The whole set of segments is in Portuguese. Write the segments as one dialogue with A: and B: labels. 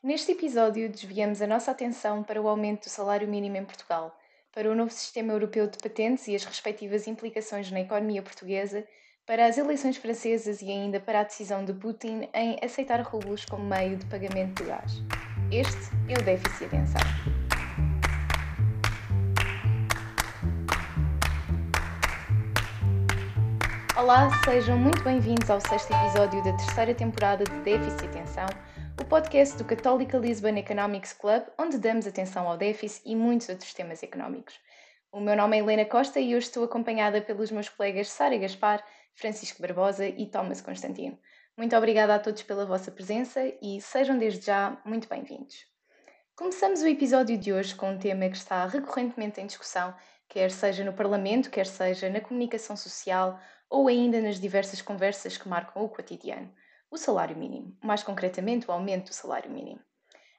A: Neste episódio, desviamos a nossa atenção para o aumento do salário mínimo em Portugal, para o novo sistema europeu de patentes e as respectivas implicações na economia portuguesa, para as eleições francesas e ainda para a decisão de Putin em aceitar rublos como meio de pagamento de gás. Este é o déficit de atenção. Olá, sejam muito bem-vindos ao sexto episódio da terceira temporada de Déficit e Atenção, podcast do Católica Lisbon Economics Club, onde damos atenção ao déficit e muitos outros temas económicos. O meu nome é Helena Costa e hoje estou acompanhada pelos meus colegas Sara Gaspar, Francisco Barbosa e Thomas Constantino. Muito obrigada a todos pela vossa presença e sejam desde já muito bem-vindos. Começamos o episódio de hoje com um tema que está recorrentemente em discussão, quer seja no Parlamento, quer seja na comunicação social ou ainda nas diversas conversas que marcam o cotidiano, o salário mínimo, mais concretamente o aumento do salário mínimo.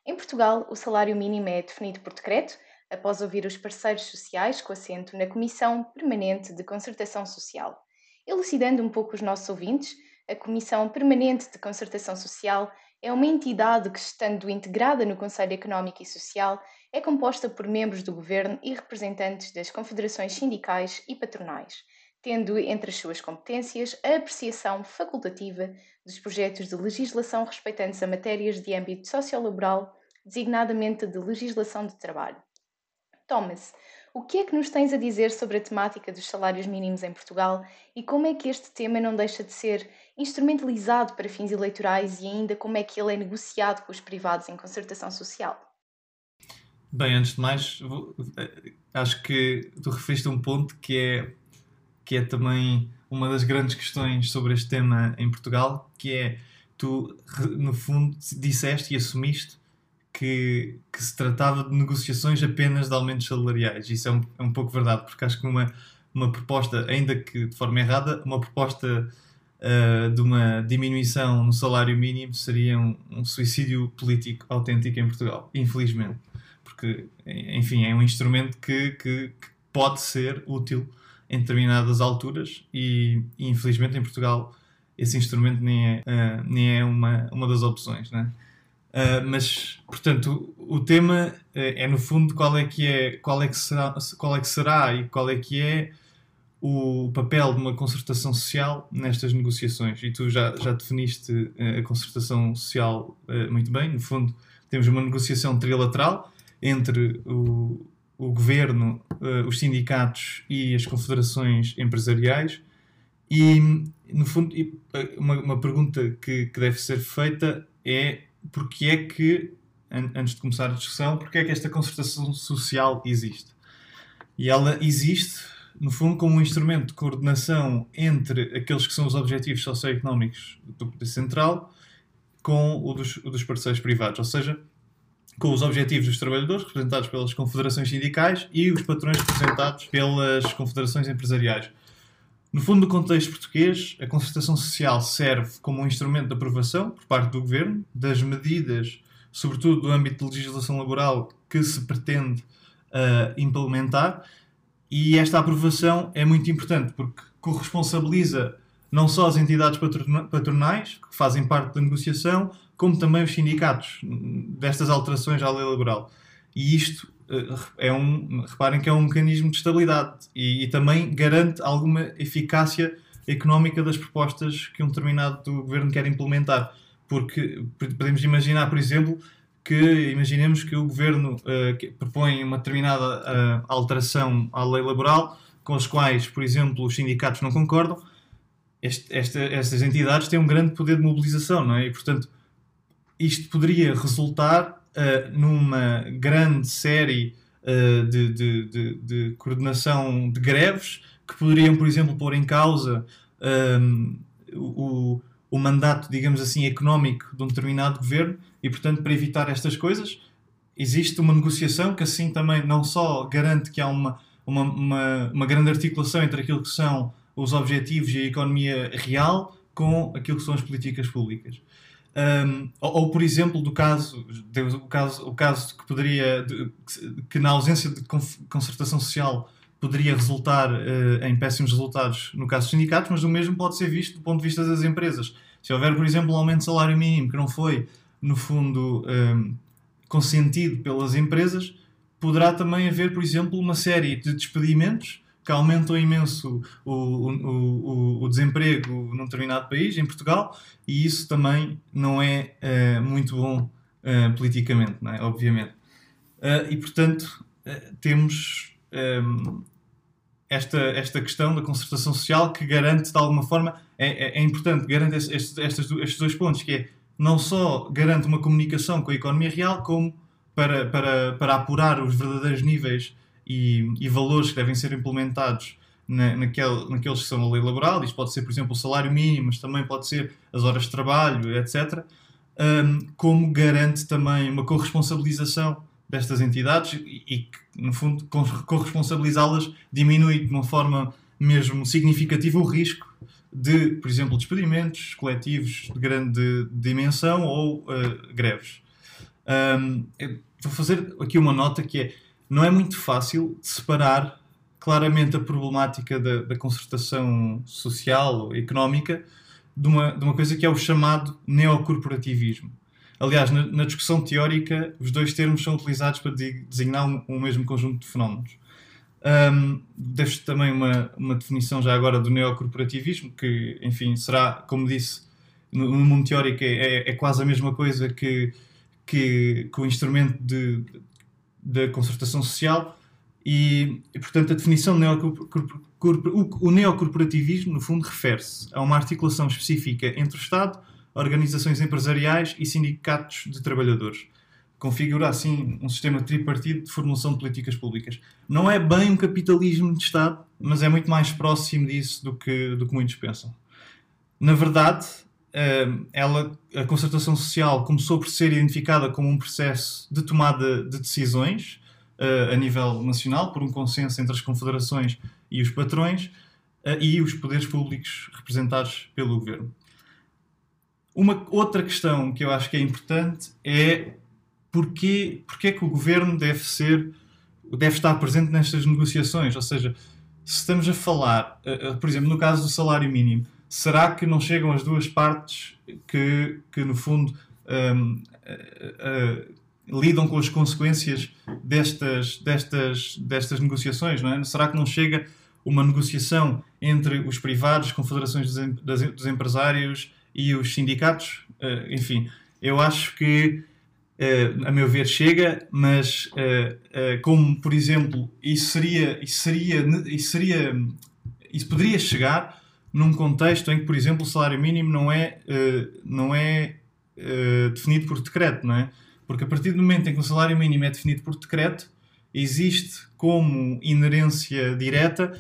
A: Em Portugal, o salário mínimo é definido por decreto, após ouvir os parceiros sociais com assento na Comissão Permanente de Concertação Social. Elucidando um pouco os nossos ouvintes, a Comissão Permanente de Concertação Social é uma entidade que, estando integrada no Conselho Económico e Social, é composta por membros do Governo e representantes das confederações sindicais e patronais tendo entre as suas competências a apreciação facultativa dos projetos de legislação respeitantes a matérias de âmbito sociolaboral, designadamente de legislação de trabalho. Thomas, o que é que nos tens a dizer sobre a temática dos salários mínimos em Portugal e como é que este tema não deixa de ser instrumentalizado para fins eleitorais e ainda como é que ele é negociado com os privados em concertação social?
B: Bem, antes de mais, acho que tu referiste um ponto que é que é também uma das grandes questões sobre este tema em Portugal, que é tu, no fundo, disseste e assumiste que, que se tratava de negociações apenas de aumentos salariais. Isso é um, é um pouco verdade, porque acho que uma, uma proposta, ainda que de forma errada, uma proposta uh, de uma diminuição no salário mínimo seria um, um suicídio político autêntico em Portugal, infelizmente. Porque, enfim, é um instrumento que, que, que pode ser útil em determinadas alturas e, infelizmente em Portugal esse instrumento nem é, uh, nem é uma, uma das opções, né? Uh, mas, portanto, o, o tema uh, é no fundo qual é que é, qual é que será, qual é que será e qual é que é o papel de uma concertação social nestas negociações. E tu já, já definiste uh, a concertação social muito bem. No fundo, temos uma negociação trilateral entre o, o governo, uh, os sindicatos e as confederações empresariais. E, no fundo, eh, uma, uma pergunta que, que, deve ser feita é porque é que, an antes de começar a discussão, porque é que esta concertação social existe? E ela existe, no fundo, como um instrumento de coordenação entre aqueles que são os objetivos socioeconómicos do Poder Central com o dos, o dos parceiros privados. Ou seja, com os objetivos dos trabalhadores, representados pelas confederações sindicais, e os patrões representados pelas confederações empresariais. No fundo, no contexto português, a concertação social serve como um instrumento de aprovação, por parte do governo, das medidas, sobretudo do âmbito de legislação laboral, que se pretende uh, implementar, e esta aprovação é muito importante porque corresponsabiliza não só as entidades patronais, que fazem parte da negociação, como também os sindicatos destas alterações à lei laboral. E isto eh, é um, reparem que é um mecanismo de estabilidade e, e, também garante alguma eficácia económica das propostas que um determinado governo quer implementar. Porque podemos imaginar, por exemplo, que imaginemos que o governo uh, propõe uma determinada uh, alteração à lei laboral, com as quais, por exemplo, os sindicatos não concordam, este, esta, estas entidades têm um grande poder de mobilização, não é? E, portanto, isto poderia resultar uh, numa grande série uh, de, de, de, de, coordenação de greves que poderiam, por exemplo, pôr em causa um, ehm, o, o mandato, digamos assim, económico de um determinado governo e, portanto, para evitar estas coisas, existe uma negociação que assim também não só garante que há uma, uma, uma, uma grande articulação entre aquilo que são os objetivos e a economia real com aquilo que são as políticas públicas. Um, ou, ou, por exemplo, do caso, o caso, o caso que poderia, de, que na ausência de concertação social poderia resultar uh, em péssimos resultados no caso dos sindicatos, mas o mesmo pode ser visto do ponto de vista das empresas. Se houver, por exemplo, um aumento de salário mínimo que não foi no fundo, um, consentido pelas empresas, poderá também haver, por exemplo, uma série de despedimentos que aumentam imenso o, o, o, o, desemprego num determinado país, em Portugal, e isso também não é uh, muito bom uh, politicamente, não é? obviamente. Uh, e, portanto, temos um, esta, esta questão da concertação social que garante, de alguma forma, é, é, é importante, garante estes, estes, estes dois pontos, que é não só garante uma comunicação com a economia real, como para, para, para apurar os verdadeiros níveis e, e valores que devem ser implementados na, naquele, naqueles que são a lei laboral, isto pode ser, por exemplo, o salário mínimo, mas também pode ser as horas de trabalho, etc., um, como garante também uma corresponsabilização destas entidades e, que, no fundo, corresponsabilizá-las diminui de uma forma mesmo significativa o risco de, por exemplo, despedimentos coletivos de grande dimensão ou uh, greves. Um, vou fazer aqui uma nota que é não é muito fácil separar claramente a problemática da, da concertação social ou económica de uma, de uma coisa que é o chamado neocorporativismo. Aliás, na, na, discussão teórica, os dois termos são utilizados para designar um, um mesmo conjunto de fenómenos. Um, Deixo também uma, uma definição já agora do neocorporativismo, que, enfim, será, como disse, no, no mundo teórico é, é, é, quase a mesma coisa que, que, que o instrumento de, da concertação social e, e, portanto, a definição de o neocorporativismo, no fundo, refere-se a uma articulação específica entre o Estado, organizações empresariais e sindicatos de trabalhadores. Configura, assim, um sistema tripartido de formulação de políticas públicas. Não é bem um capitalismo de Estado, mas é muito mais próximo disso do que, do que muitos pensam. Na verdade, ela, a concertação social começou por ser identificada como um processo de tomada de decisões uh, a nível nacional, por um consenso entre as confederações e os patrões uh, e os poderes públicos representados pelo governo. Uma outra questão que eu acho que é importante é porquê, porquê que o governo deve ser deve estar presente nestas negociações, ou seja, se estamos a falar, uh, por exemplo, no caso do salário mínimo, será que não chegam as duas partes que, que no fundo, um, uh, uh, lidam com as consequências destas, destas, destas negociações? Não é? Será que não chega uma negociação entre os privados, confederações dos, dos empresários e os sindicatos? Uh, enfim, eu acho que, a meu ver, chega, mas como, por exemplo, isso seria, isso seria, isso seria, isso poderia chegar num contexto em que, por exemplo, o salário mínimo não é, uh, não é uh, definido por decreto, não é? Porque a partir do momento em que o salário mínimo é definido por decreto, existe como inerência direta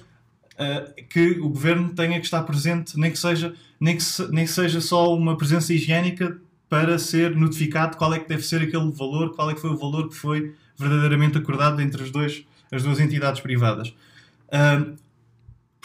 B: uh, que o governo tenha que estar presente, nem que seja, nem que, se, nem que seja só uma presença higiênica para ser notificado qual é que deve ser aquele valor, qual é que foi o valor que foi verdadeiramente acordado entre as, dois, as duas entidades privadas. Uh,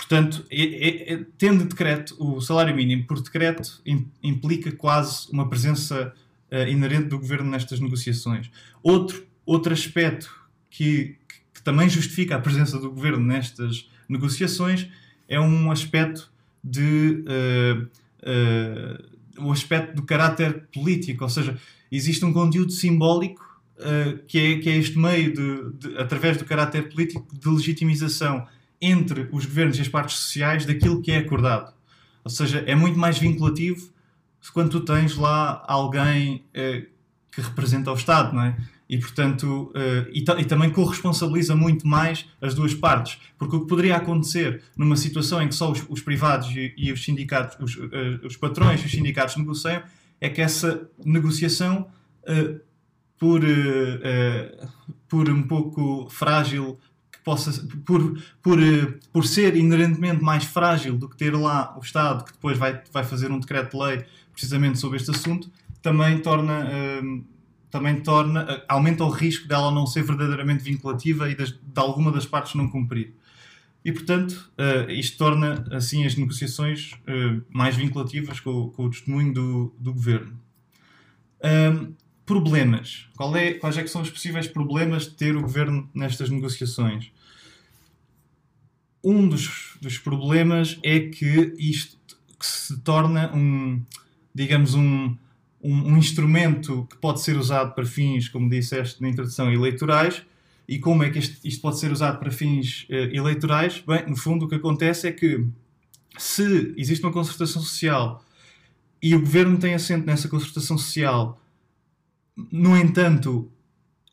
B: Portanto, é, é, tendo decreto o salário mínimo por decreto, implica quase uma presença uh, inerente do governo nestas negociações. Outro, outro aspecto que, que, também justifica a presença do governo nestas negociações é um aspecto de. Uh, uh, o aspecto do caráter político, ou seja, existe um conteúdo simbólico que, é, que é este meio, de, de, através do caráter político, de legitimização entre os governos e as partes sociais daquilo que é acordado. Ou seja, é muito mais vinculativo quando tu tens lá alguém eh, que representa o Estado, não é? E, portanto, eh, e, e, também corresponsabiliza muito mais as duas partes. Porque o que poderia acontecer numa situação em que só os, os privados e, e, os sindicatos, os, eh, os, patrões e os sindicatos negociam, é que essa negociação, eh, por, eh, eh, por um pouco frágil possa, por, por, eh, por ser inerentemente mais frágil do que ter lá o Estado, que depois vai, vai fazer um decreto-lei precisamente sobre este assunto, também torna, uh, também torna, uh, aumenta o risco dela não ser verdadeiramente vinculativa e das, de alguma das partes não cumprir. E, portanto, uh, isto torna, assim, as negociações mais vinculativas com, com, o testemunho do, do governo. Um, problemas. Qual é, quais é que são os possíveis problemas de ter o governo nestas negociações? Um dos, dos problemas é que isto que se torna um, digamos, um, um, um, instrumento que pode ser usado para fins, como disseste na introdução, eleitorais. E como é que isto, pode ser usado para fins uh, eleitorais? Bem, no fundo, o que acontece é que se existe uma concertação social e o governo tem assento nessa concertação social, no entanto,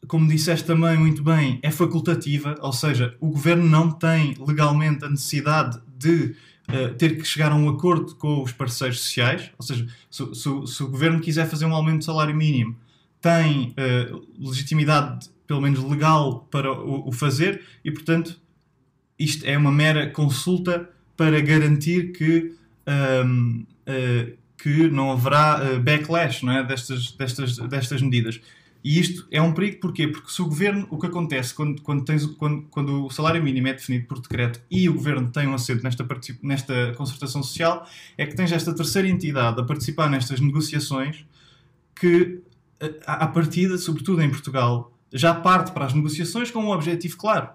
B: como disseste também muito bem, é facultativa, ou seja, o governo não tem legalmente a necessidade de uh, ter que chegar a um acordo com os parceiros sociais, ou seja, se, se, se o governo quiser fazer um aumento do salário mínimo, tem uh, legitimidade, pelo menos legal, para o, o, fazer e, portanto, isto é uma mera consulta para garantir que. Um, uh, eh, que não haverá backlash não é? destas, destas, destas medidas. E isto é um perigo, porquê? Porque se o governo, o que acontece quando, quando, tens, quando, quando o salário mínimo é definido por decreto e o governo tem um assento nesta, nesta concertação social, é que tens esta terceira entidade a participar nestas negociações que, à partida, sobretudo em Portugal, já parte para as negociações com um objetivo claro.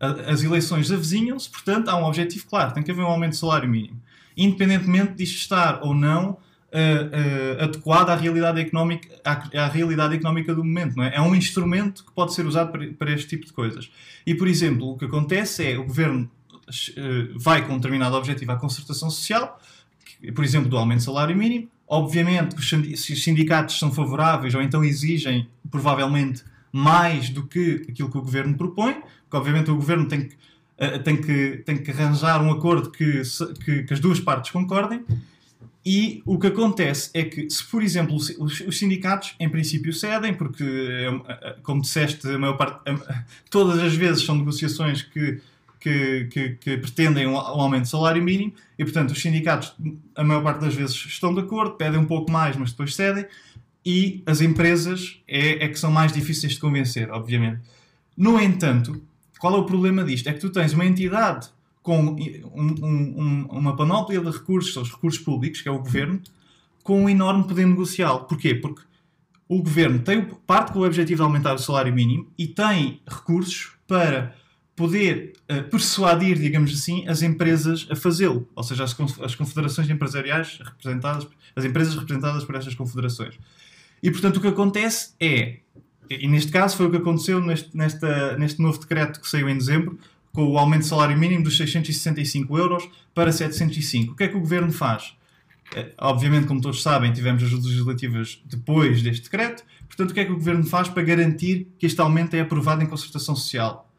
B: As eleições avizinham-se, portanto, há um objetivo claro: tem que haver um aumento do salário mínimo. Independentemente de estar ou não uh, adequada à realidade económica, à, à, realidade económica do momento. Não é? é um instrumento que pode ser usado para, para este tipo de coisas. E, por exemplo, o que acontece é o governo uh, vai com um determinado objetivo à concertação social, que, por exemplo, do aumento do salário mínimo. Obviamente, se os sindicatos são favoráveis ou então exigem, provavelmente, mais do que aquilo que o governo propõe, porque obviamente o governo tem que, tem que, tem que arranjar um acordo que, que, que, as duas partes concordem, e o que acontece é que, se por exemplo os, os sindicatos em princípio cedem, porque, é como disseste, a maior parte, todas as vezes são negociações que, que, que, que pretendem um, aumento de salário mínimo, e portanto os sindicatos, a maior parte das vezes, estão de acordo, pedem um pouco mais, mas depois cedem, e as empresas é, é que são mais difíceis de convencer, obviamente. No entanto, qual é o problema disto? É que tu tens uma entidade com um, um, uma panóplia de recursos, os recursos públicos, que é o governo, com um enorme poder negocial. Porquê? Porque o governo tem parte com o objetivo de aumentar o salário mínimo e tem recursos para poder uh, persuadir, digamos assim, as empresas a fazê-lo, ou seja, as, as confederações empresariais representadas, as empresas representadas por estas confederações. E portanto o que acontece é, e neste caso foi o que aconteceu neste, nesta, neste novo decreto que saiu em dezembro, com o aumento do salário mínimo dos 665 euros para 705. O que é que o governo faz? Eh, obviamente, como todos sabem, tivemos as legislativas depois deste decreto. Portanto, o que é que o governo faz para garantir que este aumento é aprovado em concertação social?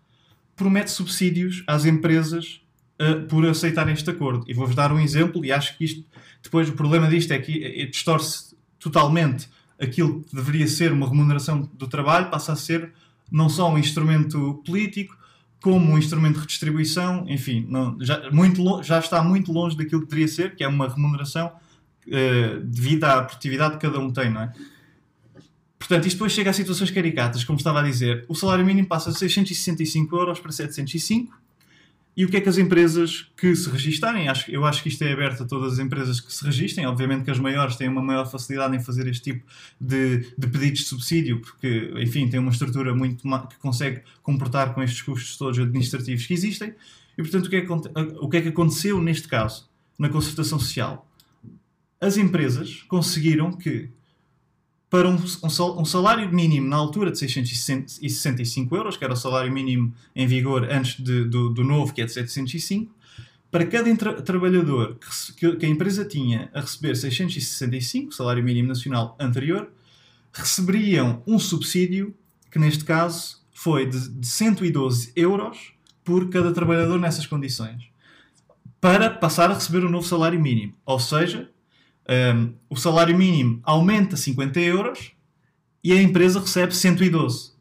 B: Promete subsídios às empresas uh, por aceitarem este acordo. E vou-vos dar um exemplo, e acho que isto, depois o problema disto é que eh, distorce totalmente aquilo que deveria ser uma remuneração do trabalho, passa a ser não só um instrumento político, como um instrumento de redistribuição, enfim, não, já, muito, já está muito longe daquilo que deveria ser, que é uma remuneração uh, devido à produtividade que cada um tem, não é? Portanto, isto depois chega a situações caricatas, como estava a dizer. O salário mínimo passa de 665 euros para 705 e o que é que as empresas que se registarem, acho, eu acho que isto é aberto a todas as empresas que se registrem, obviamente que as maiores têm uma maior facilidade em fazer este tipo de, de pedidos de subsídio, porque, enfim, tem uma estrutura muito que consegue comportar com estes custos todos administrativos que existem. E, portanto, o que, é que, o que é que aconteceu neste caso, na concertação social? As empresas conseguiram que para um, um, salário mínimo na altura de 665 euros, que era o salário mínimo em vigor antes de, do, do novo, que é de 705, para cada tra trabalhador que, que, a empresa tinha a receber 665, salário mínimo nacional anterior, receberiam um subsídio, que neste caso foi de, de 112 euros por cada trabalhador nessas condições, para passar a receber o um novo salário mínimo. Ou seja, um, o salário mínimo aumenta 50 euros e a empresa recebe 112.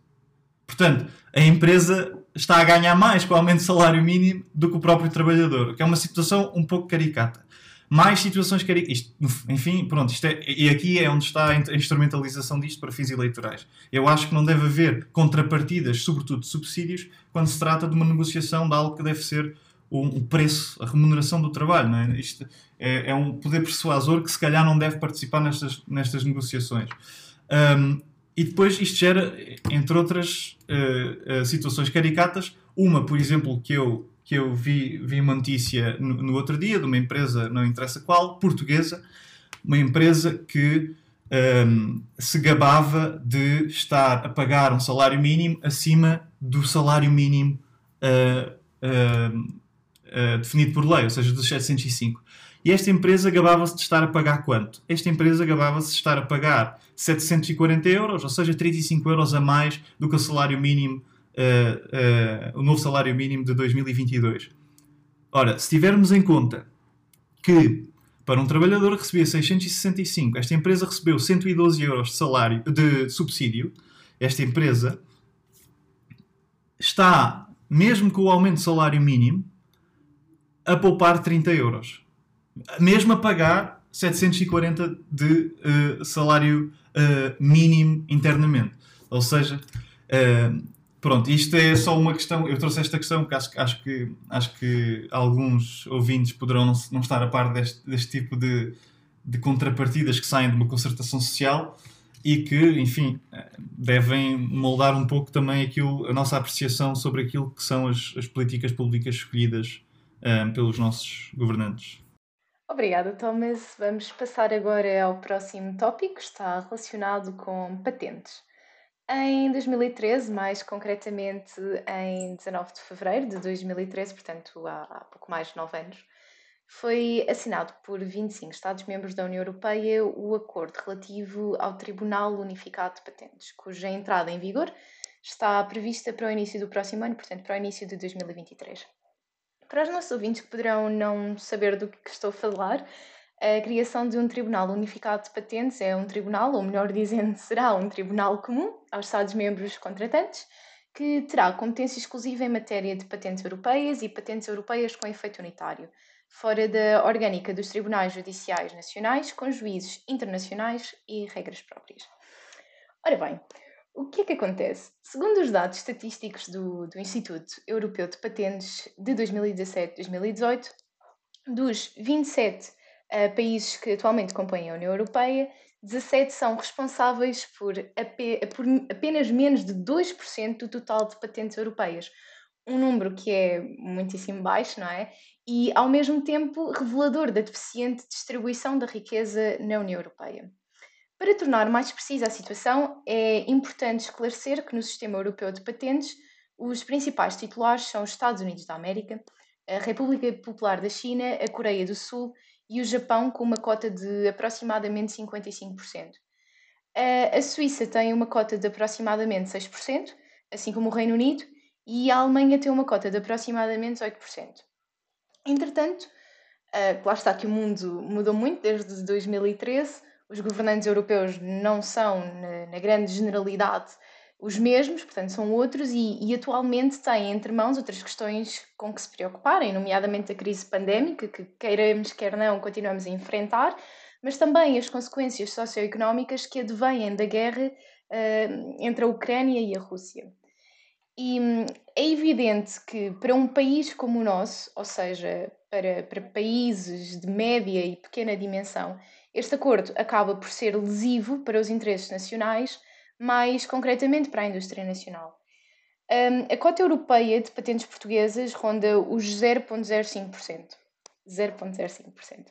B: Portanto, a empresa está a ganhar mais com o aumento do salário mínimo do que o próprio trabalhador, que é uma situação um pouco caricata. Mais situações caricatas. Enfim, pronto, isto é, e aqui é onde está a instrumentalização disto para fins eleitorais. Eu acho que não deve haver contrapartidas, sobretudo subsídios, quando se trata de uma negociação de algo que deve ser o, preço, a remuneração do trabalho. Não é? Isto é, é, um poder persuasor que se calhar não deve participar nestas, nestas negociações. Um, e depois isto gera, entre outras uh, uh, situações caricatas, uma, por exemplo, que eu, que eu vi, vi uma notícia no, no outro dia de uma empresa, não interessa qual, portuguesa, uma empresa que um, se gabava de estar a pagar um salário mínimo acima do salário mínimo uh, definido por lei, ou seja, dos 705. E esta empresa gabava-se de estar a pagar quanto? Esta empresa gabava-se de estar a pagar 740 euros, ou seja, 35 euros a mais do que o salário mínimo, o novo salário mínimo de 2022. Ora, se tivermos em conta que para um trabalhador que recebia 665, esta empresa recebeu 112 euros de salário de subsídio. Esta empresa está, mesmo com o aumento de salário mínimo, a poupar 30 euros. Mesmo a pagar 740 de uh, salário uh, mínimo internamente. Ou seja, uh, Pronto, isto é só uma questão. Eu trouxe esta questão porque acho, acho, que, acho que alguns ouvintes poderão não, não estar a par deste, deste tipo de, de contrapartidas que saem de uma concertação social e que, enfim, devem moldar um pouco também aquilo, a nossa apreciação sobre aquilo que são as, as políticas públicas escolhidas um, pelos nossos governantes.
A: Obrigada, Thomas. Vamos passar agora ao próximo tópico, está relacionado com patentes. Em 2013, mais concretamente em 19 de fevereiro de 2013, portanto há pouco mais de 9 anos, foi assinado por 25 Estados-membros da União Europeia o acordo relativo ao Tribunal Unificado de Patentes, cuja entrada em vigor está prevista para o início do próximo ano, portanto para o início de 2023. Para os nossos ouvintes que poderão não saber do que estou a falar, a criação de um Tribunal Unificado de Patentes é um tribunal, ou melhor dizendo, será um tribunal comum aos Estados-membros contratantes, que terá competência exclusiva em matéria de patentes europeias e patentes europeias com efeito unitário, fora da orgânica dos tribunais judiciais nacionais, com juízes internacionais e regras próprias. Ora bem, o que é que acontece? Segundo os dados estatísticos do, do Instituto Europeu de Patentes de 2017-2018, dos 27 uh, países que atualmente compõem a União Europeia, 17 são responsáveis por, por apenas menos de 2% do total de patentes europeias. Um número que é muitíssimo baixo, não é? E, ao mesmo tempo, revelador da deficiente distribuição da riqueza na União Europeia. Para tornar mais precisa a situação, é importante esclarecer que no sistema europeu de patentes, os principais titulares são os Estados Unidos da América, a República Popular da China, a Coreia do Sul e o Japão com uma cota de aproximadamente 55%. A Suíça tem uma cota de aproximadamente 6%, assim como o Reino Unido, e a Alemanha tem uma cota de aproximadamente 8%. Entretanto, lá está que o mundo mudou muito desde 2013, os governantes europeus não são, na, grande generalidade, os mesmos, portanto são outros, e, e, atualmente têm entre mãos outras questões com que se preocuparem, nomeadamente a crise pandémica, que queiramos, quer não, continuamos a enfrentar, mas também as consequências socioeconómicas que advêm da guerra uh, entre a Ucrânia e a Rússia. E hum, é evidente que para um país como o nosso, ou seja, para, para países de média e pequena dimensão, este acordo acaba por ser lesivo para os interesses nacionais mais concretamente para a indústria nacional. Um, a cota europeia de patentes portuguesas ronda os 0,05%. 0,05%.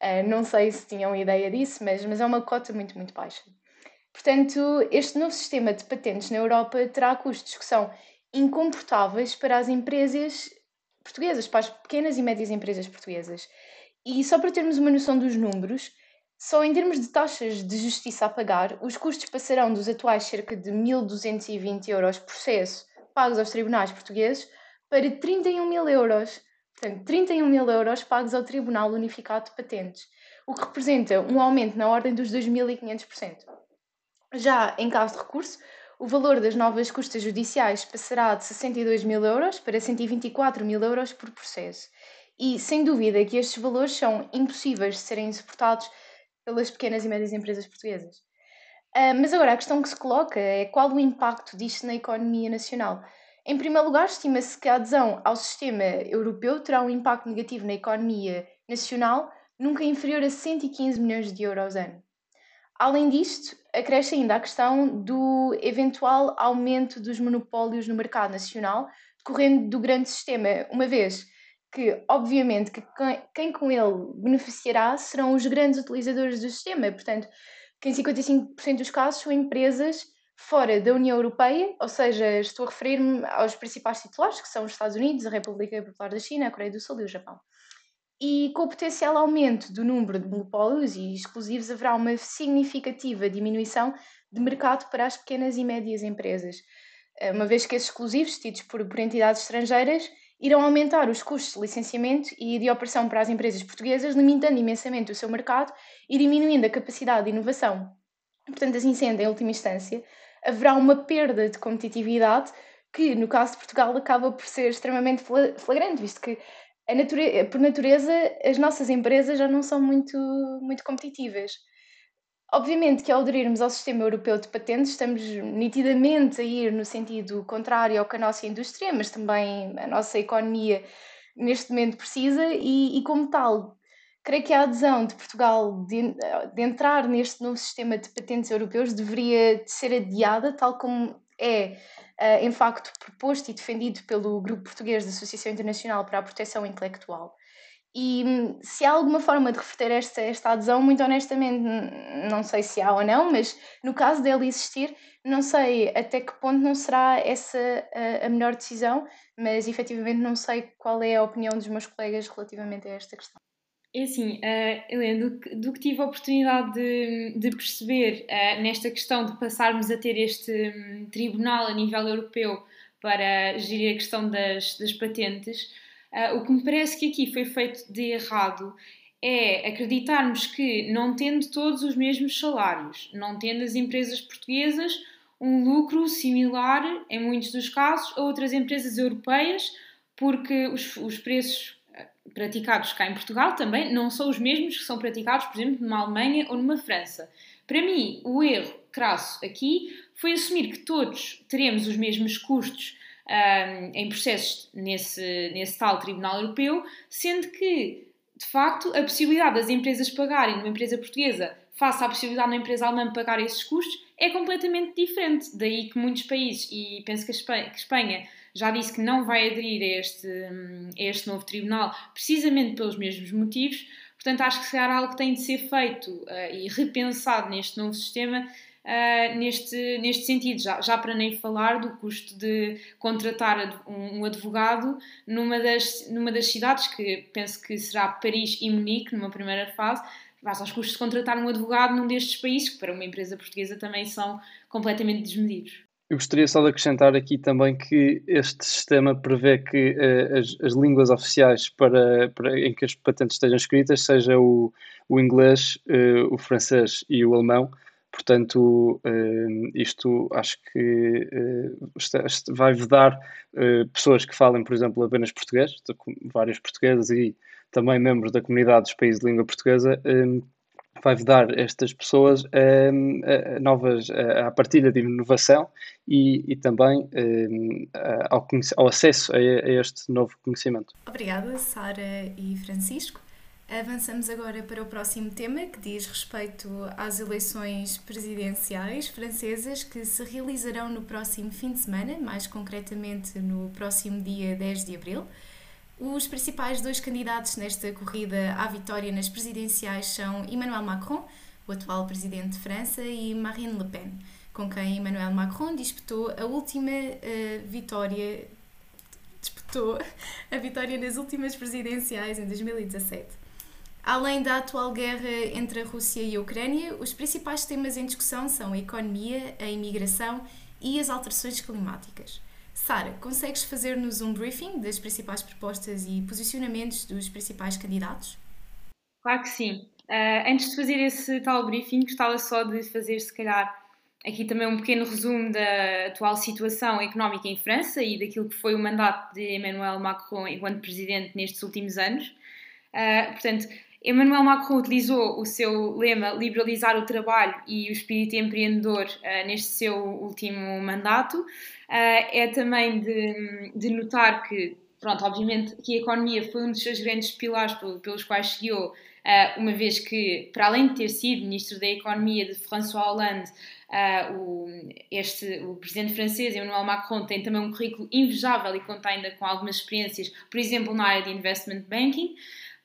A: Uh, não sei se tinham ideia disso, mas, mas é uma cota muito, muito baixa. Portanto, este novo sistema de patentes na Europa terá custos que são incomportáveis para as empresas portuguesas, para as pequenas e médias empresas portuguesas. E só para termos uma noção dos números, só em termos de taxas de justiça a pagar, os custos passarão dos atuais cerca de 1.220 euros por processo pagos aos tribunais portugueses para 31 mil euros. Portanto, 31 mil euros pagos ao Tribunal Unificado de Patentes, o que representa um aumento na ordem dos 2.500%. Já em caso de recurso, o valor das novas custas judiciais passará de 62 mil euros para 124 mil euros por processo. E, sem dúvida, que estes valores são impossíveis de serem suportados pelas pequenas e médias empresas portuguesas. Uh, mas agora a questão que se coloca é qual o impacto disto na economia nacional. Em primeiro lugar, estima-se que a adesão ao sistema europeu terá um impacto negativo na economia nacional nunca inferior a 115 milhões de euros ano. Além disto, acresce ainda a questão do eventual aumento dos monopólios no mercado nacional decorrendo do grande sistema, uma vez que obviamente que quem com ele beneficiará serão os grandes utilizadores do sistema. Portanto, que em 55% dos casos são empresas fora da União Europeia, ou seja, estou a referir-me aos principais titulares, que são os Estados Unidos, a República Popular da China, a Coreia do Sul e o Japão. E com o potencial aumento do número de monopólios e exclusivos, haverá uma significativa diminuição de mercado para as pequenas e médias empresas, uma vez que esses exclusivos, tidos por, por entidades estrangeiras, irão aumentar os custos de licenciamento e de operação para as empresas portuguesas, limitando imensamente o seu mercado e diminuindo a capacidade de inovação. Portanto, assim sendo, em última instância, haverá uma perda de competitividade que, no caso de Portugal, acaba por ser extremamente flagrante, visto que nature por natureza as nossas empresas já não são muito, muito competitivas. Obviamente que ao aderirmos ao sistema europeu de patentes estamos nitidamente a ir no sentido contrário ao que a nossa indústria, mas também a nossa economia neste momento precisa e, e como tal, creio que a adesão de Portugal de, de, entrar neste novo sistema de patentes europeus deveria ser adiada, tal como é uh, em facto proposto e defendido pelo Grupo Português da Associação Internacional para a Proteção Intelectual. E hum, se há alguma forma de reverter esta, esta adesão, muito honestamente, não sei se há ou não, mas no caso dele existir, não sei até que ponto não será essa a, a melhor decisão, mas efetivamente não sei qual é a opinião dos meus colegas relativamente a esta questão.
C: É assim, uh, Helena, do que, do que, tive a oportunidade de, de perceber uh, nesta questão de passarmos a ter este um, tribunal a nível europeu para gerir a questão das, das patentes, Uh, o que me parece que aqui foi feito de errado é acreditarmos que, não tendo todos os mesmos salários, não tendo as empresas portuguesas um lucro similar, em muitos dos casos, a outras empresas europeias, porque os, os preços ah, praticados cá em Portugal também não são os mesmos que são praticados, por exemplo, numa Alemanha ou numa França. Para mim, o erro crasso aqui foi assumir que todos teremos os mesmos custos um, em processos nesse, nesse tal Tribunal Europeu, sendo que, de facto, a possibilidade das empresas pagarem numa empresa portuguesa face à possibilidade de uma empresa alemã pagar esses custos é completamente diferente. Daí que muitos países, e penso que a Espanha, que a Espanha já disse que não vai aderir a este, a este novo tribunal, precisamente pelos mesmos motivos. Portanto, acho que se algo que tem de ser feito uh, e repensado neste novo sistema uh, neste, neste sentido, já, já para nem falar do custo de contratar um, advogado numa das, numa das cidades, que penso que será Paris e Munique, numa primeira fase, basta aos custos de contratar um advogado num destes países, que para uma empresa portuguesa também são completamente desmedidos.
D: Eu gostaria só de acrescentar aqui também que este sistema prevê que uh, as, as, línguas oficiais para, para, em que as patentes estejam escritas seja o, o inglês, uh, o francês e o alemão, Portanto, eh, isto acho que eh, vai vedar eh, pessoas que falem, por exemplo, apenas português, vários portugueses e também membros da comunidade dos países de língua portuguesa, vai vedar estas pessoas a, novas, à partilha de inovação e, e também ao, ao, acesso a, a este novo conhecimento.
A: Obrigada, Sara e Francisco. Avançamos agora para o próximo tema, que diz respeito às eleições presidenciais francesas que se realizarão no próximo fim de semana, mais concretamente no próximo dia 10 de abril. Os principais dois candidatos nesta corrida à vitória nas presidenciais são Emmanuel Macron, o atual presidente de França, e Marine Le Pen, com quem Emmanuel Macron disputou a última uh, vitória disputou a vitória nas últimas presidenciais em 2017. Além da atual guerra entre a Rússia e a Ucrânia, os principais temas em discussão são a economia, a imigração e as alterações climáticas. Sara, consegues fazer-nos um briefing das principais propostas e posicionamentos dos principais candidatos?
C: Claro que sim. Uh, antes de fazer esse tal briefing, gostava só de fazer, se calhar, aqui também um pequeno resumo da atual situação económica em França e daquilo que foi o mandato de Emmanuel Macron enquanto presidente nestes últimos anos. Uh, portanto, Emmanuel Macron utilizou o seu lema liberalizar o trabalho e o espírito empreendedor uh, neste seu último mandato. Uh, é também de, de, notar que, pronto, obviamente que a economia foi um dos seus grandes pilares pelos quais se guiou, uh, uma vez que, para além de ter sido ministro da Economia de François Hollande, o, este, o presidente francês, Emmanuel Macron, tem também um currículo invejável e conta ainda com algumas experiências, por exemplo, na área de investment banking.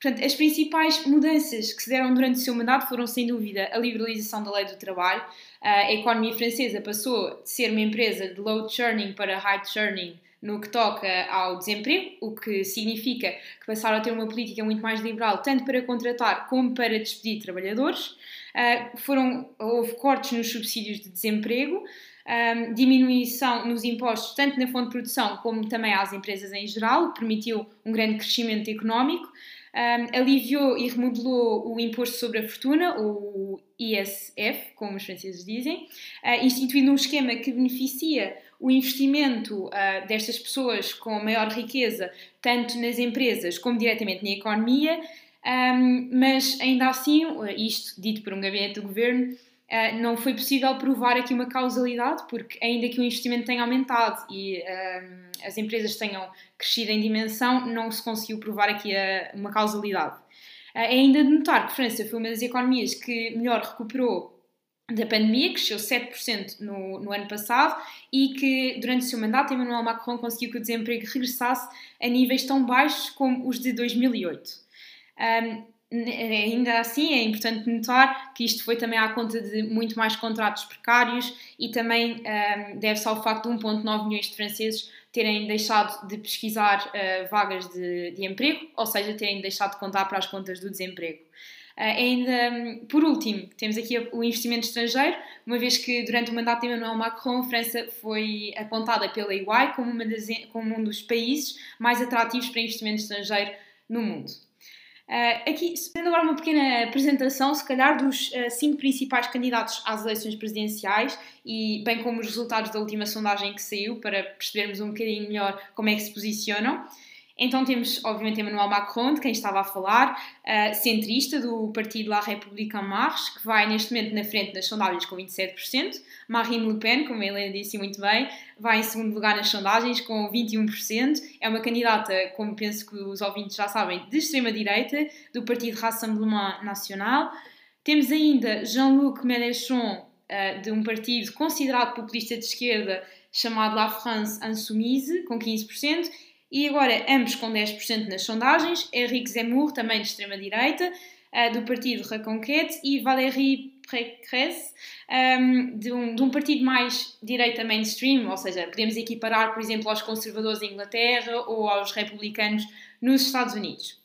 C: Portanto, as principais mudanças que se deram durante o seu mandato foram, sem dúvida, a liberalização da lei do trabalho. A economia francesa passou de ser uma empresa de low churning para high churning no que toca ao desemprego, o que significa que passaram a ter uma política muito mais liberal, tanto para contratar como para despedir trabalhadores. Uh, foram, houve cortes nos subsídios de desemprego, um, diminuição nos impostos, tanto na fonte de produção como também às empresas em geral, o que permitiu um grande crescimento económico. Um, aliviou e remodelou o imposto sobre a fortuna, o ISF, como os franceses dizem, uh, instituindo um esquema que beneficia o investimento uh, destas pessoas com maior riqueza, tanto nas empresas como diretamente na economia, um, mas ainda assim, isto dito por um gabinete do governo, uh, não foi possível provar aqui uma causalidade, porque ainda que o investimento tenha aumentado e um, as empresas tenham crescido em dimensão, não se conseguiu provar aqui a, uma causalidade. Uh, é ainda de notar que a França foi uma das economias que melhor recuperou da pandemia, que cresceu 7% no, no ano passado e que durante o seu mandato Emmanuel Macron conseguiu que o desemprego regressasse a níveis tão baixos como os de 2008. Um, ainda assim é importante notar que isto foi também à conta de muito mais contratos precários e também um, deve-se ao facto de 1,9 milhões de franceses terem deixado de pesquisar uh, vagas de, de, emprego, ou seja, terem deixado de contar para as contas do desemprego. Uh, ainda, um, por último, temos aqui o investimento estrangeiro, uma vez que durante o mandato de Emmanuel Macron, a França foi apontada pela EY como, das, como um dos países mais atrativos para investimento estrangeiro no mundo. Uh, aqui, fazendo agora uma pequena apresentação, se calhar, dos uh, cinco principais candidatos às eleições presidenciais e bem como os resultados da última sondagem que saiu, para percebermos um bocadinho melhor como é que se posicionam. Então temos, obviamente, Emmanuel Macron, de quem estava a falar, uh, centrista do partido La République En Marche, que vai neste momento na frente das sondagens com 27%. Marine Le Pen, como a Helena disse muito bem, vai em segundo lugar nas sondagens com 21%. É uma candidata, como penso que os ouvintes já sabem, de extrema-direita, do partido Rassemblement National. Temos ainda Jean-Luc Mélenchon, uh, de um partido considerado populista de esquerda, chamado La France Insoumise, com 15%. E agora, ambos com 10% nas sondagens, Henrique Zemmour, também de extrema-direita, uh, do partido Reconquête, e Valérie Pécresse, um, de, um, de um partido mais direita mainstream, ou seja, podemos equiparar, por exemplo, aos conservadores em Inglaterra ou aos republicanos nos Estados Unidos.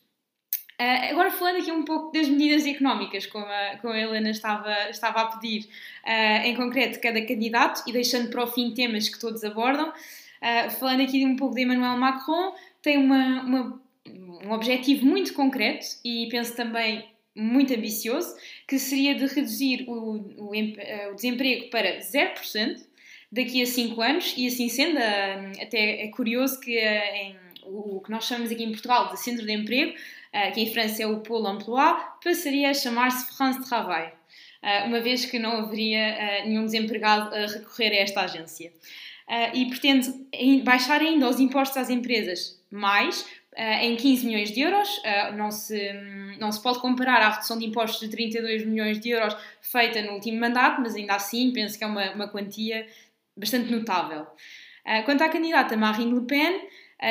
C: Uh, agora falando aqui um pouco das medidas económicas, como a, como a Helena estava, estava a pedir, uh, em concreto cada candidato, e deixando para o fim temas que todos abordam, uh, falando aqui um pouco de Emmanuel Macron, tem uma, uma, um objetivo muito concreto e penso também muito ambicioso, que seria de reduzir o, o, o desemprego para 0% daqui a 5 anos, e assim sendo, até é curioso que em, o que nós chamamos aqui em Portugal de Centro de Emprego, que em França é o Pôle Emploi, passaria a chamar-se France Travail, uma vez que não haveria nenhum desempregado a recorrer a esta agência. E pretende baixar ainda os impostos às empresas mais uh, em 15 milhões de euros. Uh, não, se, não se pode comparar à redução de impostos de 32 milhões de euros feita no último mandato, mas ainda assim penso que é uma, uma quantia bastante notável. Uh, quanto à candidata Marine Le Pen,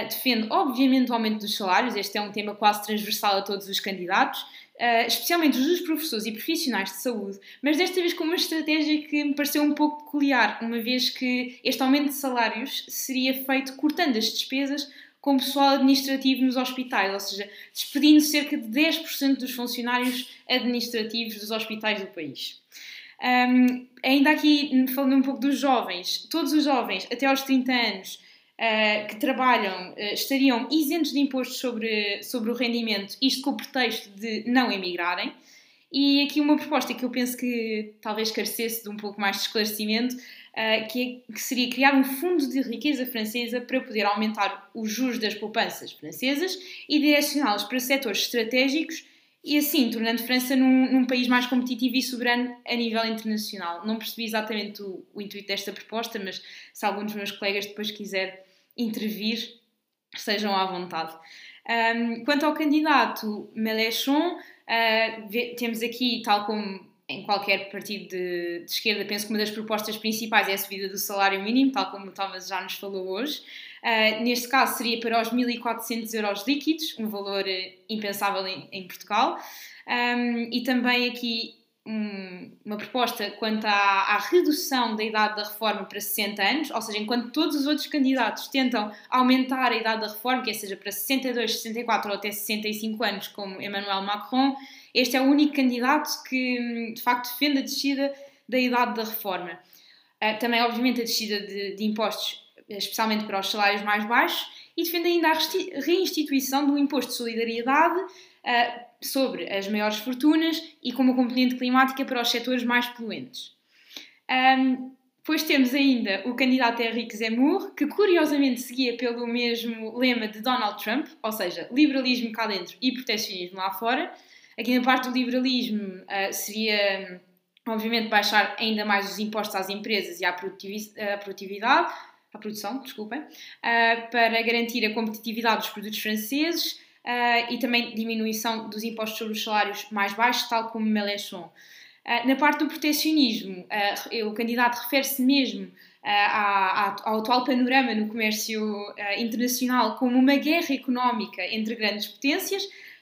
C: defende obviamente o aumento dos salários, este é um tema quase transversal a todos os candidatos, Uh, especialmente os dos professores e profissionais de saúde, mas desta vez com uma estratégia que me pareceu um pouco peculiar, uma vez que este aumento de salários seria feito cortando as despesas com pessoal administrativo nos hospitais, ou seja, despedindo cerca de 10% dos funcionários administrativos dos hospitais do país. Um, ainda aqui, falando um pouco dos jovens, todos os jovens até aos 30 anos uh, que trabalham uh, estariam isentos de impostos sobre, sobre o rendimento, isto com o pretexto de não emigrarem. E aqui uma proposta que eu penso que talvez carecesse de um pouco mais de esclarecimento uh, que, é, que, seria criar um fundo de riqueza francesa para poder aumentar os juros das poupanças francesas e direcioná-los para setores estratégicos e assim tornando França num, num, país mais competitivo e soberano a nível internacional. Não percebi exatamente o, o intuito desta proposta, mas se algum dos meus colegas depois quiser intervir, estejam à vontade. Um, quanto ao candidato Mélenchon, uh, temos aqui, tal como em qualquer partido de, de, esquerda, penso que uma das propostas principais é a subida do salário mínimo, tal como o Thomas já nos falou hoje. Uh, neste caso, seria para os 1.400 euros líquidos, um valor uh, impensável em, em Portugal. Um, e também aqui um, uma proposta quanto à, à, redução da idade da reforma para 60 anos, ou seja, enquanto todos os outros candidatos tentam aumentar a idade da reforma, que é seja para 62, 64 ou até 65 anos, como Emmanuel Macron, este é o único candidato que de facto defende a descida da idade da reforma. Uh, também, obviamente, a descida de, de impostos, especialmente para os salários mais baixos, e defende ainda a reinstituição do imposto de solidariedade uh, sobre as maiores fortunas e como componente climática para os setores mais poluentes. Um, depois temos ainda o candidato Henrique Zemmour, que curiosamente seguia pelo mesmo lema de Donald Trump, ou seja, liberalismo cá dentro e proteccionismo lá fora. Aqui na parte do liberalismo uh, seria, obviamente, baixar ainda mais os impostos às empresas e à produtividade, à produção, desculpem, uh, para garantir a competitividade dos produtos franceses, uh, e também diminuição dos impostos sobre os salários mais baixos, tal como Mélenchon. Uh, na parte do protecionismo, o candidato refere-se mesmo ao atual panorama no comércio internacional como uma guerra económica entre grandes potências, a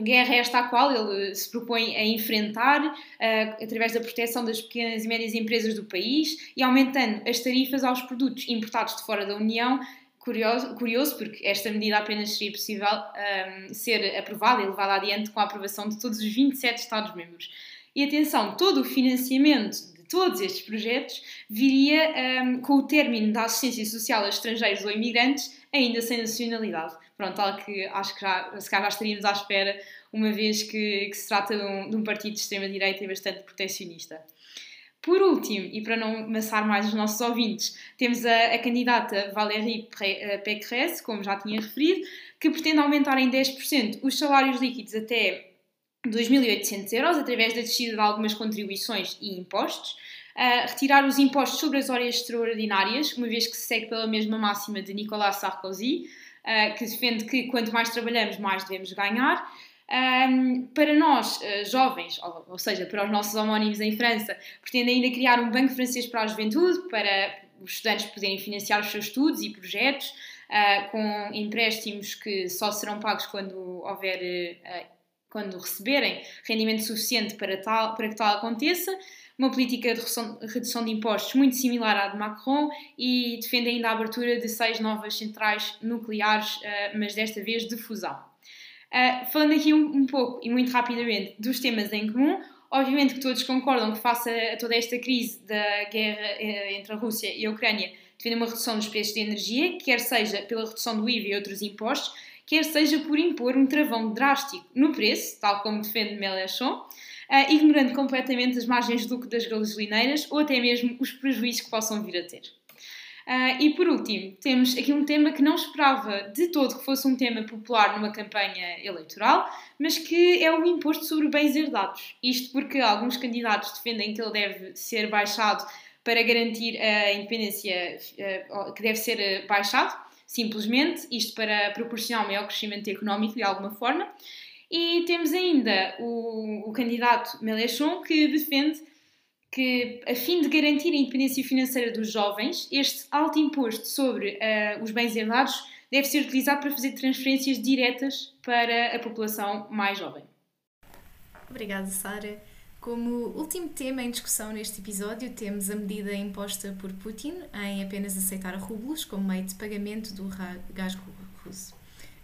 C: guerra esta a qual ele se propõe a enfrentar uh, através da proteção das pequenas e médias empresas do país e aumentando as tarifas aos produtos importados de fora da União curioso, curioso porque esta medida apenas seria possível um, ser aprovada e levada adiante com a aprovação de todos os 27 Estados-membros. E atenção, todo o financiamento de todos estes projetos viria um, com o término da assistência social a estrangeiros ou imigrantes ainda sem nacionalidade. Pronto, algo que acho que já, se calhar já estaríamos à espera, uma vez que, que se trata de um, de um partido de extrema-direita e bastante proteccionista. Por último, e para não amassar mais os nossos ouvintes, temos a, a candidata Valérie eh, Pécresse, como já tinha referido, que pretende aumentar em 10% os salários líquidos até 2.800 euros, através da descida de algumas contribuições e impostos, retirar os impostos sobre as horas extraordinárias, uma vez que se segue pela mesma máxima de Nicolas Sarkozy, uh, que defende que quanto mais trabalhamos, mais devemos ganhar, um, para nós, uh, jovens, ou, ou, seja, para os nossos homónimos em França, pretende ainda criar um banco francês para a juventude, para os estudantes poderem financiar os seus estudos e projetos, uh, com empréstimos que só serão pagos quando houver, uh, quando receberem rendimento suficiente para, tal, para que tal aconteça uma política de redução de impostos muito similar à de Macron e defende ainda a abertura de seis novas centrais nucleares, mas desta vez de fusão. Uh, falando aqui um, um, pouco e muito rapidamente dos temas em comum, obviamente que todos concordam que, face a toda esta crise da guerra uh, entre a Rússia e a Ucrânia, defende uma redução dos preços de energia, quer seja pela redução do IVA e outros impostos, quer seja por impor um travão drástico no preço, tal como defende Mélenchon, uh, ignorando completamente as margens de lucro das gasolineiras ou até mesmo os prejuízos que possam vir a ter. Uh, e por último, temos aqui um tema que não esperava de todo que fosse um tema popular numa campanha eleitoral, mas que é o imposto sobre bens herdados. Isto porque alguns candidatos defendem que ele deve ser baixado para garantir a independência, uh, que deve ser baixado, simplesmente, isto para proporcionar um maior crescimento económico de alguma forma. E temos ainda o, o candidato Mélenchon que defende que, a fim de garantir a independência financeira dos jovens, este alto imposto sobre uh, os bens herdados deve ser utilizado para fazer transferências diretas para a população mais jovem.
A: Obrigada, Sara. Como último tema em discussão neste episódio, temos a medida imposta por Putin em apenas aceitar rublos como meio de pagamento do gás russo.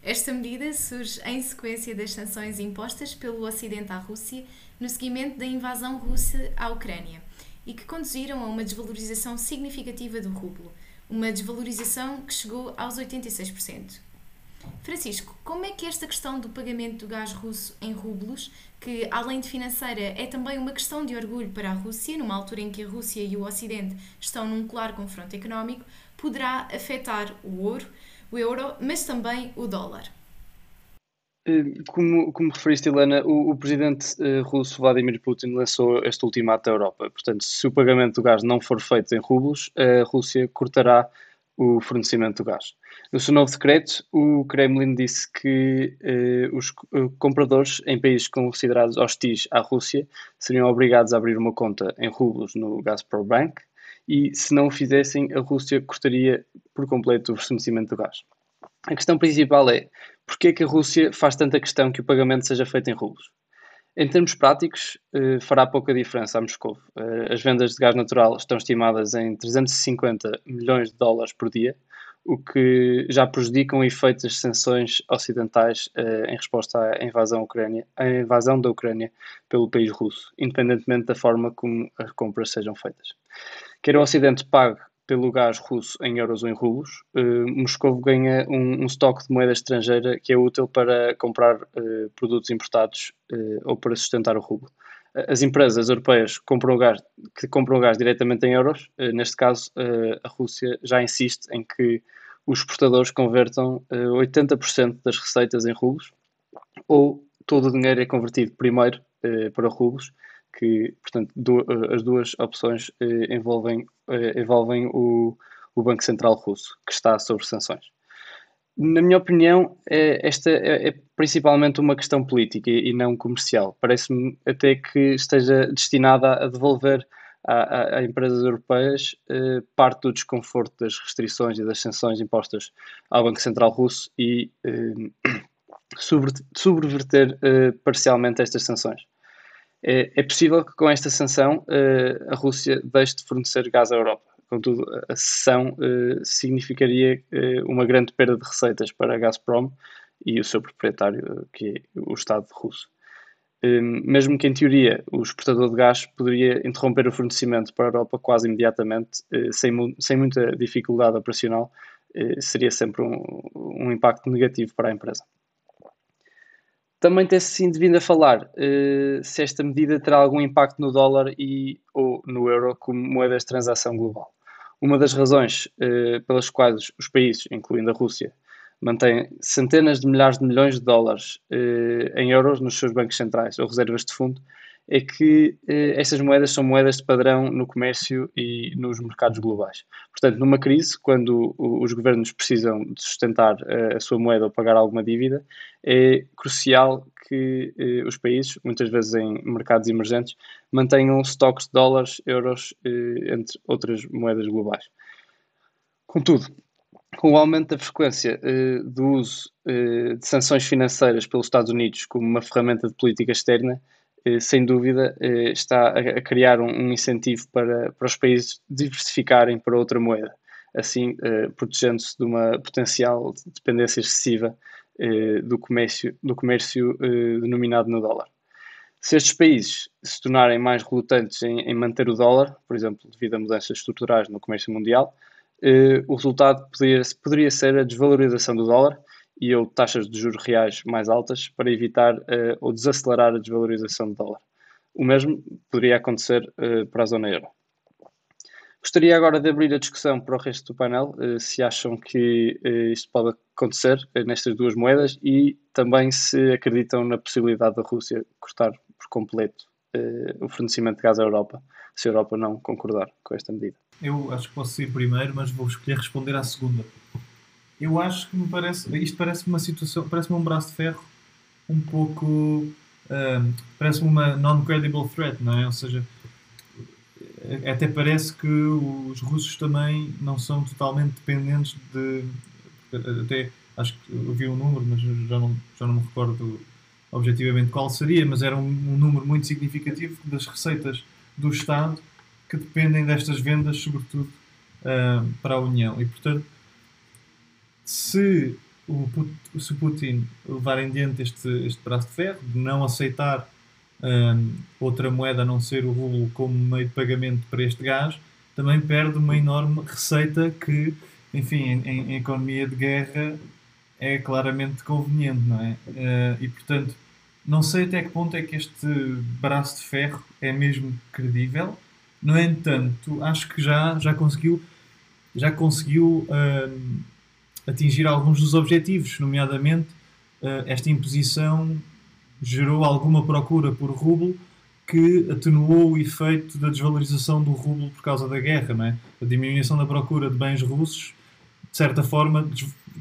A: Esta medida surge em sequência das sanções impostas pelo Ocidente à Rússia no seguimento da invasão russa à Ucrânia e que conduziram a uma desvalorização significativa do rublo, uma desvalorização que chegou aos 86%. Francisco, como é que esta questão do pagamento do gás russo em rublos, que além de financeira é também uma questão de orgulho para a Rússia, numa altura em que a Rússia e o Ocidente estão num claro confronto económico, poderá afetar o ouro, o euro, mas também o dólar.
D: Eh, como, como referiste, Helena, o, o presidente uh, russo Vladimir Putin lançou este ultimato à Europa. Portanto, se o pagamento do gás não for feito em rublos, a Rússia cortará o fornecimento do gás. No seu novo decreto, o Kremlin disse que eh, os eh, compradores em países considerados hostis à Rússia seriam obrigados a abrir uma conta em rublos no Gazprom Bank e, se não o fizessem, a Rússia cortaria por completo o fornecimento do gás. A questão principal é porquê é que a Rússia faz tanta questão que o pagamento seja feito em rublos? Em termos práticos, eh, fará pouca diferença a Moscou. Eh, as vendas de gás natural estão estimadas em 350 milhões de dólares por dia, o que já prejudica o efeito das sanções ocidentais eh, em resposta à invasão, Ucrânia, à invasão da Ucrânia pelo país russo, independentemente da forma como as compras sejam feitas. Quer o Ocidente pague pelo gás russo em euros ou em rublos, uh, Moscou ganha um, um estoque de moeda estrangeira que é útil para comprar uh, produtos importados uh, ou para sustentar o rublo. As empresas europeias compram gás, que compram gás diretamente em euros, neste caso a Rússia já insiste em que os exportadores convertam 80% das receitas em rublos ou todo o dinheiro é convertido primeiro para rublos que, portanto, do, eh, as duas opções eh, envolvem, eh, envolvem o, o Banco Central Russo, que está sob sanções. Na minha opinião, esta é, é principalmente uma questão política e não comercial. Parece-me até que esteja destinada a devolver a, a, a empresas europeias parte do desconforto das restrições e das sanções impostas ao Banco Central Russo e subverter eh, parcialmente estas sanções. É, é possível que com esta sanção eh, a Rússia deixe de fornecer gás à Europa. Contudo, a cessão eh, significaria eh, uma grande perda de receitas para a Gazprom e o seu proprietário, que é o Estado russo. Mesmo que em teoria o exportador de gás poderia interromper o fornecimento para a Europa quase imediatamente, sem, sem muita dificuldade operacional, seria sempre um, um impacto negativo para a empresa. Também tem-se sido vindo a falar uh, se esta medida terá algum impacto no dólar e ou no euro como moeda de transação global. Uma das razões uh, pelas quais os países, incluindo a Rússia, mantêm centenas de milhares de milhões de dólares uh, em euros nos seus bancos centrais ou reservas de fundo é que eh, estas moedas são moedas de padrão no comércio e nos mercados globais. Portanto, numa crise, quando os governos precisam de sustentar eh, a sua moeda ou pagar alguma dívida, é crucial que eh, os países, muitas vezes em mercados emergentes, mantenham estoques de dólares, euros, eh, entre outras moedas globais. Contudo, com o aumento da frequência eh, do uso eh, de sanções financeiras pelos Estados Unidos como uma ferramenta de política externa, sem dúvida, eh, está a criar um incentivo para, para os países diversificarem para outra moeda, assim eh, protegendo-se de uma potencial dependência excessiva do comércio, do comércio denominado no dólar. Se estes países se tornarem mais relutantes em, em, manter o dólar, por exemplo, devido a mudanças estruturais no comércio mundial, o resultado poderia, poderia ser a desvalorização do dólar e ou taxas de juros reais mais altas para evitar uh, ou desacelerar a desvalorização do dólar. O mesmo poderia acontecer uh, para a zona euro. Gostaria agora de abrir a discussão para o resto do painel, uh, se acham que isto pode acontecer nestas duas moedas e também se acreditam na possibilidade da Rússia cortar por completo o fornecimento de gás à Europa, se a Europa não concordar com esta medida.
B: Eu acho que posso ir primeiro, mas vou escolher responder à segunda eu acho que me parece. Isto parece-me uma situação. Parece-me um braço de ferro um pouco. Uh, parece-me uma non-credible threat, não é? Ou seja, até parece que os russos também não são totalmente dependentes de. Até acho que eu vi um número, mas já não, já não me recordo objetivamente qual seria, mas era um, um número muito significativo das receitas do Estado que dependem destas vendas, sobretudo uh, para a União. E portanto se o, se Putin levar em diante este, este braço de ferro, de não aceitar um, outra moeda a não ser o rublo como meio de pagamento para este gás, também perde uma enorme receita que, enfim, em, em economia de guerra é claramente conveniente, não é? Uh, e portanto, não sei até que ponto é que este braço de ferro é mesmo credível. No entanto, acho que já, já conseguiu, já conseguiu um, atingir alguns dos objetivos, nomeadamente eh, esta imposição gerou alguma procura por rublo que atenuou o efeito da desvalorização do rublo por causa da guerra, não é? A diminuição da procura de bens russos de certa forma,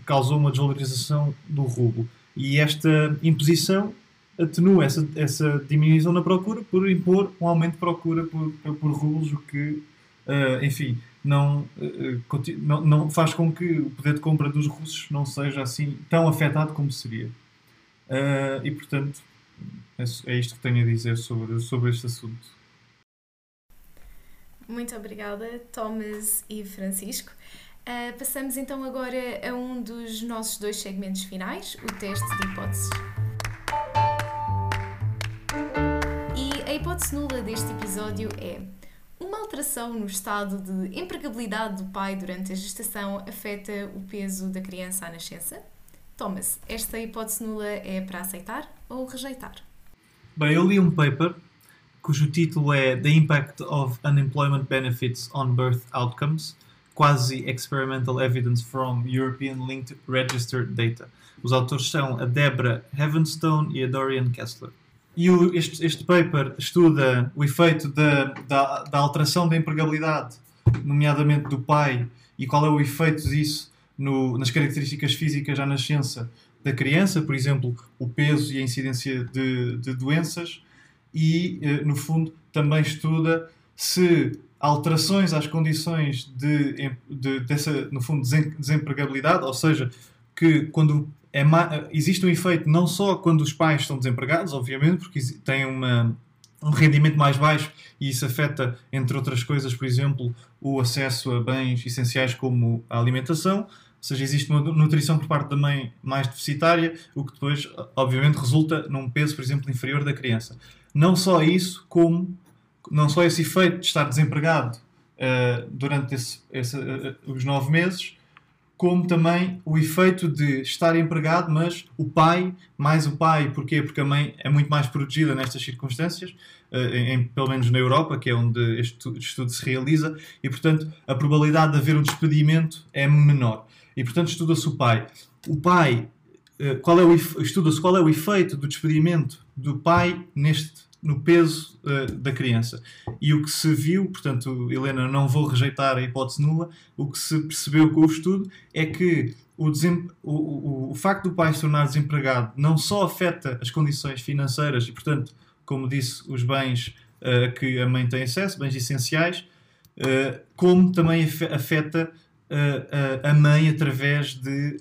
B: causou uma desvalorização do rublo. E esta imposição atenua essa, essa diminuição na procura por impor um aumento de procura por, por, por rublos, o que, uh, enfim, não, uh, não, não, faz com que o poder de compra dos russos não seja assim tão afetado como seria. Uh, e, portanto, é, é isto que tenho a dizer sobre, sobre este assunto.
A: Muito obrigada, Thomas e Francisco. Uh, passamos então agora a um dos nossos dois segmentos finais, o teste de hipóteses. E a hipótese nula deste episódio é: uma alteração no estado de empregabilidade do pai durante a gestação afeta o peso da criança à nascença? Thomas, esta hipótese nula é para aceitar ou rejeitar?
B: Bem, eu li um paper cujo título é The Impact of Unemployment Benefits on Birth Outcomes Quasi-Experimental Evidence from European Linked Registered Data. Os autores são a Deborah Heavenstone e a Dorian Kessler. E o, este, este, paper estuda o efeito da, da, da, alteração da empregabilidade, nomeadamente do pai, e qual é o efeito disso no, nas características físicas à nascença da criança, por exemplo, o peso e a incidência de, de doenças, e, eh, no fundo, também estuda se alterações às condições de, de, dessa, no fundo, desempregabilidade, ou seja, que quando é existe um efeito não só quando os pais estão desempregados, obviamente, porque têm uma, um rendimento mais baixo e isso afeta, entre outras coisas, por exemplo, o acesso a bens essenciais como a alimentação, ou seja, existe uma nutrição por parte da mãe mais deficitária, o que depois, obviamente, resulta num peso, por exemplo, inferior da criança. Não só isso, como não só esse efeito de estar desempregado uh, durante esse, esse, uh, os nove meses, como também o efeito de estar empregado, mas o pai, mais o pai, porquê? Porque a mãe é muito mais protegida nestas circunstâncias, uh, em, pelo menos na Europa, que é onde este estudo se realiza, e portanto a probabilidade de haver um despedimento é menor. E portanto estuda-se o pai. O pai, qual é o, estuda-se qual é o efeito do despedimento do pai neste no peso uh, da criança. E o que se viu, portanto, Helena, não vou rejeitar a hipótese nula, o que se percebeu com o estudo é que o, o, o, o facto do pai se tornar desempregado não só afeta as condições financeiras e, portanto, como disse, os bens uh, que a mãe tem acesso, bens essenciais, uh, como também afeta a mãe através de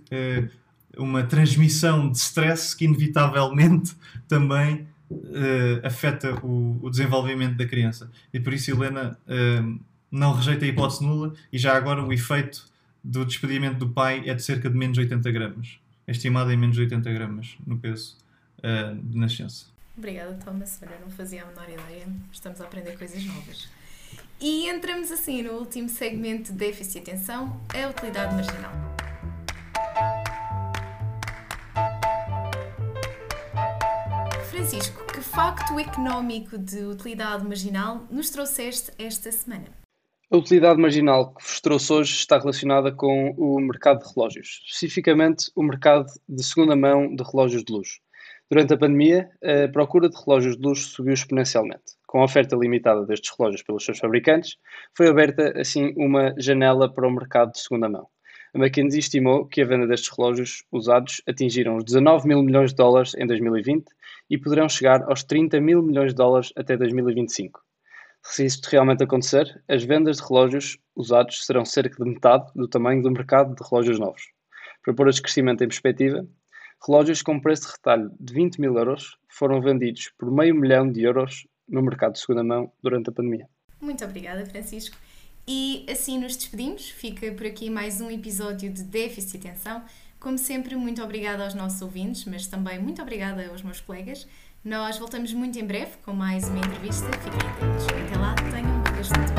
B: uma transmissão de stress que, inevitavelmente, também uh, afeta o, o, desenvolvimento da criança. E por isso Helena uh, não rejeita a hipótese nula e já agora o efeito do despedimento do pai é de cerca de menos 80 gramas. É estimado em menos 80 gramas no peso uh, de nascença.
A: Obrigada, Thomas. Olha, não fazia a menor ideia. Estamos a aprender coisas novas. E entramos assim no último segmento de déficit e atenção, a utilidade marginal. Francisco, que facto económico de utilidade marginal nos trouxeste esta semana?
D: A utilidade marginal que vos trouxe hoje está relacionada com o mercado de relógios, especificamente o mercado de segunda mão de relógios de luz. Durante a pandemia, a procura de relógios de luz subiu exponencialmente. Com a oferta limitada destes relógios pelos seus fabricantes, foi aberta assim uma janela para o mercado de segunda mão. A McKinsey estimou que a venda destes relógios usados atingiram os 19 mil milhões de dólares em 2020 e poderão chegar aos 30 mil milhões de dólares até 2025. Se isto realmente acontecer, as vendas de relógios usados serão cerca de metade do tamanho do mercado de relógios novos. Para pôr este crescimento em perspectiva, relógios com preço de retalho de 20 mil euros foram vendidos por meio milhão de euros no mercado de segunda mão durante a pandemia.
A: Muito obrigada, Francisco. E assim nos despedimos. Fica por aqui mais um episódio de Déficit e Atenção. Como sempre, muito obrigada aos nossos ouvintes, mas também muito obrigada aos meus colegas. Nós voltamos muito em breve com mais uma entrevista. Fiquem atentos. Até lá, tenham um bastante